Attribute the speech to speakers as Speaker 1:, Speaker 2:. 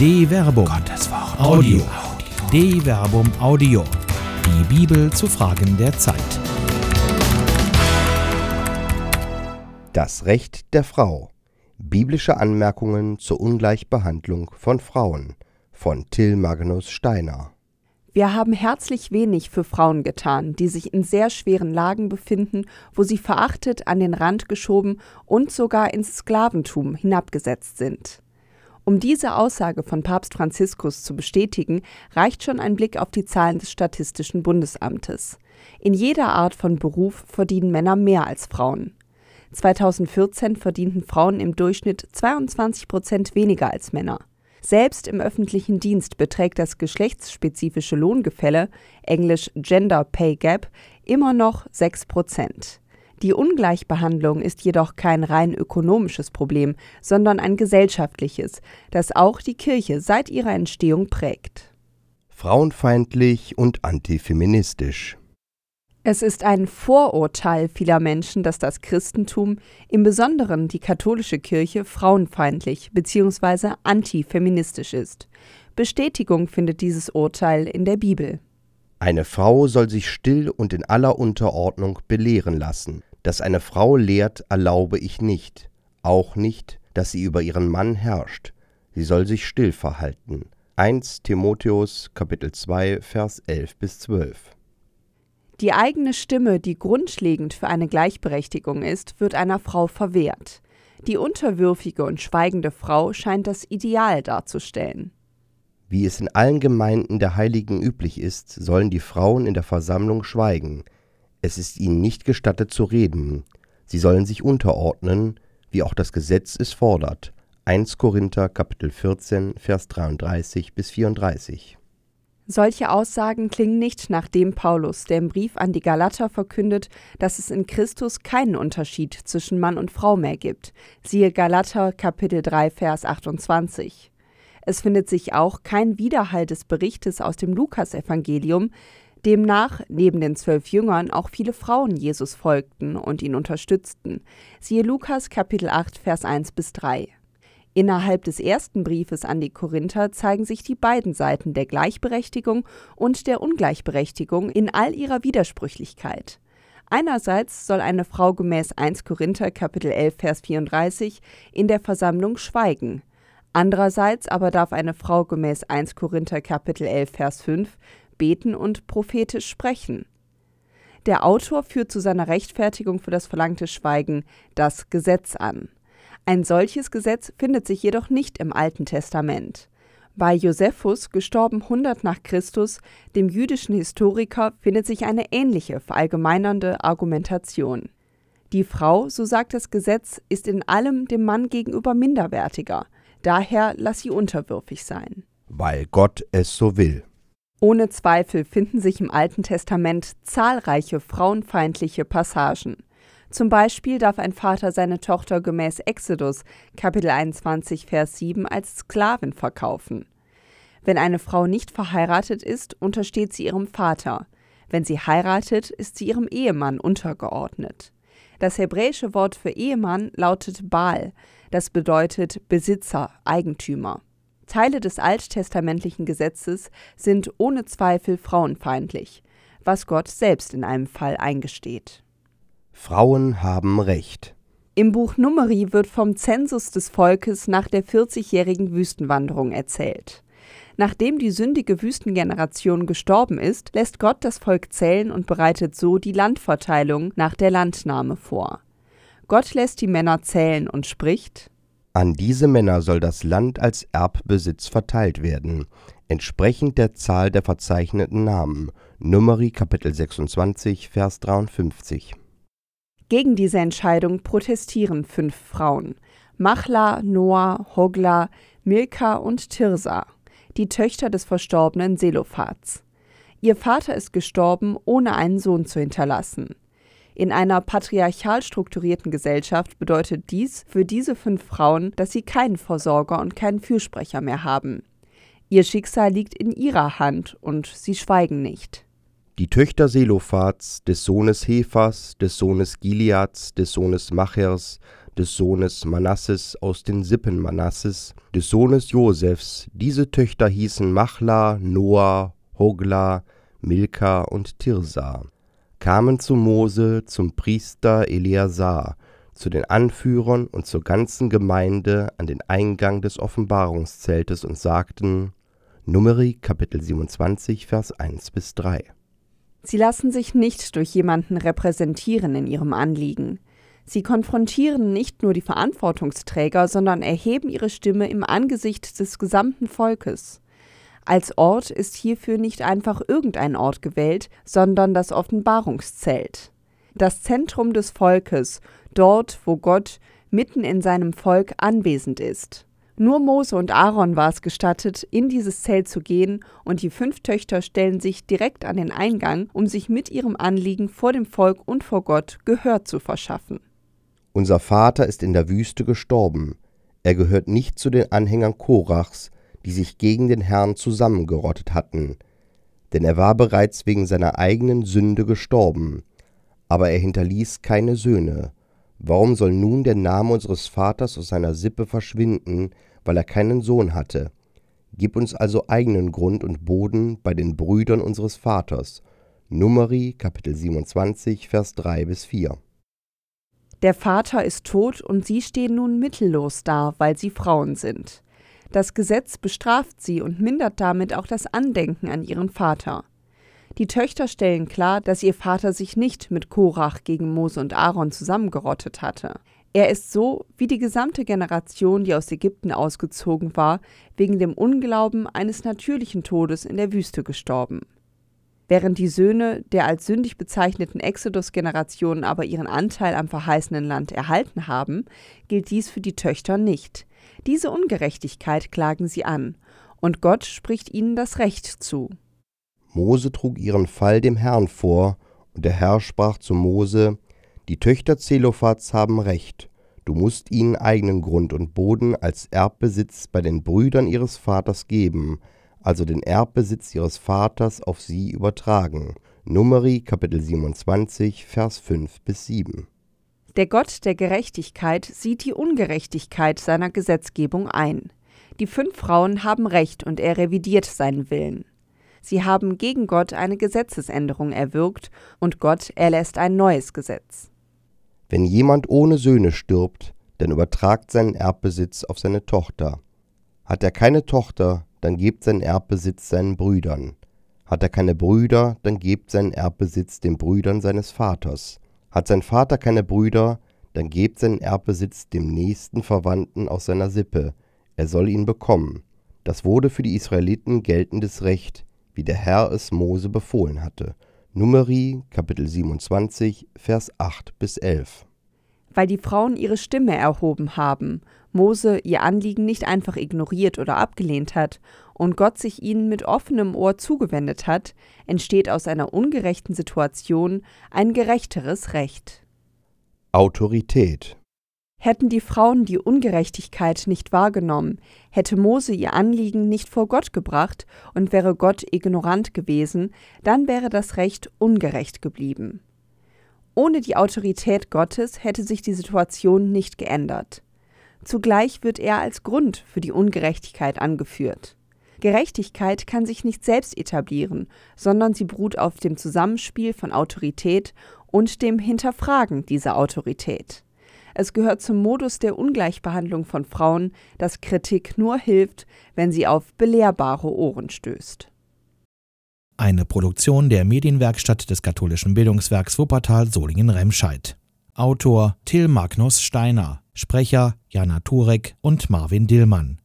Speaker 1: De Verbum. Gottes Wort. Audio. De Verbum Audio. Die Bibel zu Fragen der Zeit.
Speaker 2: Das Recht der Frau. Biblische Anmerkungen zur Ungleichbehandlung von Frauen von Till Magnus Steiner.
Speaker 3: Wir haben herzlich wenig für Frauen getan, die sich in sehr schweren Lagen befinden, wo sie verachtet, an den Rand geschoben und sogar ins Sklaventum hinabgesetzt sind. Um diese Aussage von Papst Franziskus zu bestätigen, reicht schon ein Blick auf die Zahlen des Statistischen Bundesamtes. In jeder Art von Beruf verdienen Männer mehr als Frauen. 2014 verdienten Frauen im Durchschnitt 22 Prozent weniger als Männer. Selbst im öffentlichen Dienst beträgt das geschlechtsspezifische Lohngefälle, englisch Gender Pay Gap, immer noch 6 Prozent. Die Ungleichbehandlung ist jedoch kein rein ökonomisches Problem, sondern ein gesellschaftliches, das auch die Kirche seit ihrer Entstehung prägt.
Speaker 2: Frauenfeindlich und antifeministisch.
Speaker 3: Es ist ein Vorurteil vieler Menschen, dass das Christentum, im Besonderen die katholische Kirche, frauenfeindlich bzw. antifeministisch ist. Bestätigung findet dieses Urteil in der Bibel.
Speaker 2: Eine Frau soll sich still und in aller Unterordnung belehren lassen. Dass eine Frau lehrt, erlaube ich nicht, auch nicht, dass sie über ihren Mann herrscht. Sie soll sich still verhalten. 1 Timotheus Kapitel 2 Vers 11 bis 12
Speaker 3: die eigene Stimme, die grundlegend für eine Gleichberechtigung ist, wird einer Frau verwehrt. Die unterwürfige und schweigende Frau scheint das Ideal darzustellen.
Speaker 2: Wie es in allen Gemeinden der Heiligen üblich ist, sollen die Frauen in der Versammlung schweigen. Es ist ihnen nicht gestattet zu reden. Sie sollen sich unterordnen, wie auch das Gesetz es fordert. 1 Korinther Kapitel 14 Vers 33 bis 34
Speaker 3: solche Aussagen klingen nicht nach dem Paulus, der im Brief an die Galater verkündet, dass es in Christus keinen Unterschied zwischen Mann und Frau mehr gibt. Siehe Galater Kapitel 3 Vers 28. Es findet sich auch kein Widerhall des Berichtes aus dem Lukasevangelium, demnach neben den zwölf Jüngern auch viele Frauen Jesus folgten und ihn unterstützten. Siehe Lukas Kapitel 8 Vers 1 bis 3. Innerhalb des ersten Briefes an die Korinther zeigen sich die beiden Seiten der Gleichberechtigung und der Ungleichberechtigung in all ihrer Widersprüchlichkeit. Einerseits soll eine Frau gemäß 1 Korinther Kapitel 11 Vers 34 in der Versammlung schweigen. Andererseits aber darf eine Frau gemäß 1 Korinther Kapitel 11 Vers 5 beten und prophetisch sprechen. Der Autor führt zu seiner Rechtfertigung für das verlangte Schweigen das Gesetz an. Ein solches Gesetz findet sich jedoch nicht im Alten Testament. Bei Josephus, gestorben 100 nach Christus, dem jüdischen Historiker, findet sich eine ähnliche verallgemeinernde Argumentation. Die Frau, so sagt das Gesetz, ist in allem dem Mann gegenüber minderwertiger, daher lass sie unterwürfig sein.
Speaker 2: Weil Gott es so will.
Speaker 3: Ohne Zweifel finden sich im Alten Testament zahlreiche frauenfeindliche Passagen. Zum Beispiel darf ein Vater seine Tochter gemäß Exodus Kapitel 21 Vers 7 als Sklavin verkaufen. Wenn eine Frau nicht verheiratet ist, untersteht sie ihrem Vater. Wenn sie heiratet, ist sie ihrem Ehemann untergeordnet. Das hebräische Wort für Ehemann lautet Baal, das bedeutet Besitzer, Eigentümer. Teile des alttestamentlichen Gesetzes sind ohne Zweifel frauenfeindlich, was Gott selbst in einem Fall eingesteht.
Speaker 2: Frauen haben Recht.
Speaker 3: Im Buch Numeri wird vom Zensus des Volkes nach der 40-jährigen Wüstenwanderung erzählt. Nachdem die sündige Wüstengeneration gestorben ist, lässt Gott das Volk zählen und bereitet so die Landverteilung nach der Landnahme vor. Gott lässt die Männer zählen und spricht
Speaker 2: An diese Männer soll das Land als Erbbesitz verteilt werden, entsprechend der Zahl der verzeichneten Namen. Numeri Kapitel 26, Vers 53.
Speaker 3: Gegen diese Entscheidung protestieren fünf Frauen: Machla, Noah, Hogla, Milka und Tirsa, die Töchter des verstorbenen Selophats. Ihr Vater ist gestorben, ohne einen Sohn zu hinterlassen. In einer patriarchal strukturierten Gesellschaft bedeutet dies für diese fünf Frauen, dass sie keinen Versorger und keinen Fürsprecher mehr haben. Ihr Schicksal liegt in ihrer Hand und sie schweigen nicht.
Speaker 2: Die Töchter Selophats, des Sohnes Hephas, des Sohnes Gileads, des Sohnes Machers, des Sohnes Manasses aus den Sippen Manasses, des Sohnes Josefs. Diese Töchter hießen Machla, Noah, Hogla, Milka und Tirsa, kamen zu Mose, zum Priester Eleazar, zu den Anführern und zur ganzen Gemeinde an den Eingang des Offenbarungszeltes und sagten, Numeri Kapitel 27, Vers 1 bis 3.
Speaker 3: Sie lassen sich nicht durch jemanden repräsentieren in ihrem Anliegen. Sie konfrontieren nicht nur die Verantwortungsträger, sondern erheben ihre Stimme im Angesicht des gesamten Volkes. Als Ort ist hierfür nicht einfach irgendein Ort gewählt, sondern das Offenbarungszelt. Das Zentrum des Volkes, dort, wo Gott mitten in seinem Volk anwesend ist. Nur Mose und Aaron war es gestattet, in dieses Zelt zu gehen, und die fünf Töchter stellen sich direkt an den Eingang, um sich mit ihrem Anliegen vor dem Volk und vor Gott Gehör zu verschaffen.
Speaker 2: Unser Vater ist in der Wüste gestorben. Er gehört nicht zu den Anhängern Korachs, die sich gegen den Herrn zusammengerottet hatten, denn er war bereits wegen seiner eigenen Sünde gestorben, aber er hinterließ keine Söhne. Warum soll nun der Name unseres Vaters aus seiner Sippe verschwinden, weil er keinen Sohn hatte. Gib uns also eigenen Grund und Boden bei den Brüdern unseres Vaters. Numeri Kapitel 27 Vers 3 bis 4.
Speaker 3: Der Vater ist tot und sie stehen nun mittellos da, weil sie Frauen sind. Das Gesetz bestraft sie und mindert damit auch das Andenken an ihren Vater. Die Töchter stellen klar, dass ihr Vater sich nicht mit Korach gegen Mose und Aaron zusammengerottet hatte. Er ist so wie die gesamte Generation, die aus Ägypten ausgezogen war, wegen dem Unglauben eines natürlichen Todes in der Wüste gestorben. Während die Söhne der als sündig bezeichneten Exodus-Generationen aber ihren Anteil am verheißenen Land erhalten haben, gilt dies für die Töchter nicht. Diese Ungerechtigkeit klagen sie an, und Gott spricht ihnen das Recht zu.
Speaker 2: Mose trug ihren Fall dem Herrn vor, und der Herr sprach zu Mose, die Töchter Zelophats haben Recht, du musst ihnen eigenen Grund und Boden als Erbbesitz bei den Brüdern ihres Vaters geben, also den Erbbesitz ihres Vaters auf sie übertragen. Numeri Kapitel 27, Vers 5 bis 7.
Speaker 3: Der Gott der Gerechtigkeit sieht die Ungerechtigkeit seiner Gesetzgebung ein. Die fünf Frauen haben Recht und er revidiert seinen Willen. Sie haben gegen Gott eine Gesetzesänderung erwirkt und Gott erlässt ein neues Gesetz.
Speaker 2: Wenn jemand ohne Söhne stirbt, dann übertragt seinen Erbbesitz auf seine Tochter. Hat er keine Tochter, dann gebt seinen Erbbesitz seinen Brüdern. Hat er keine Brüder, dann gebt seinen Erbbesitz den Brüdern seines Vaters. Hat sein Vater keine Brüder, dann gebt seinen Erbbesitz dem nächsten Verwandten aus seiner Sippe, er soll ihn bekommen. Das wurde für die Israeliten geltendes Recht, wie der Herr es Mose befohlen hatte. Numeri Kapitel 27 Vers 8 bis 11.
Speaker 3: Weil die Frauen ihre Stimme erhoben haben, Mose ihr Anliegen nicht einfach ignoriert oder abgelehnt hat und Gott sich ihnen mit offenem Ohr zugewendet hat, entsteht aus einer ungerechten Situation ein gerechteres Recht.
Speaker 2: Autorität
Speaker 3: Hätten die Frauen die Ungerechtigkeit nicht wahrgenommen, hätte Mose ihr Anliegen nicht vor Gott gebracht und wäre Gott ignorant gewesen, dann wäre das Recht ungerecht geblieben. Ohne die Autorität Gottes hätte sich die Situation nicht geändert. Zugleich wird er als Grund für die Ungerechtigkeit angeführt. Gerechtigkeit kann sich nicht selbst etablieren, sondern sie beruht auf dem Zusammenspiel von Autorität und dem Hinterfragen dieser Autorität. Es gehört zum Modus der Ungleichbehandlung von Frauen, dass Kritik nur hilft, wenn sie auf belehrbare Ohren stößt.
Speaker 1: Eine Produktion der Medienwerkstatt des katholischen Bildungswerks Wuppertal Solingen-Remscheid. Autor Till Magnus Steiner, Sprecher Jana Turek und Marvin Dillmann.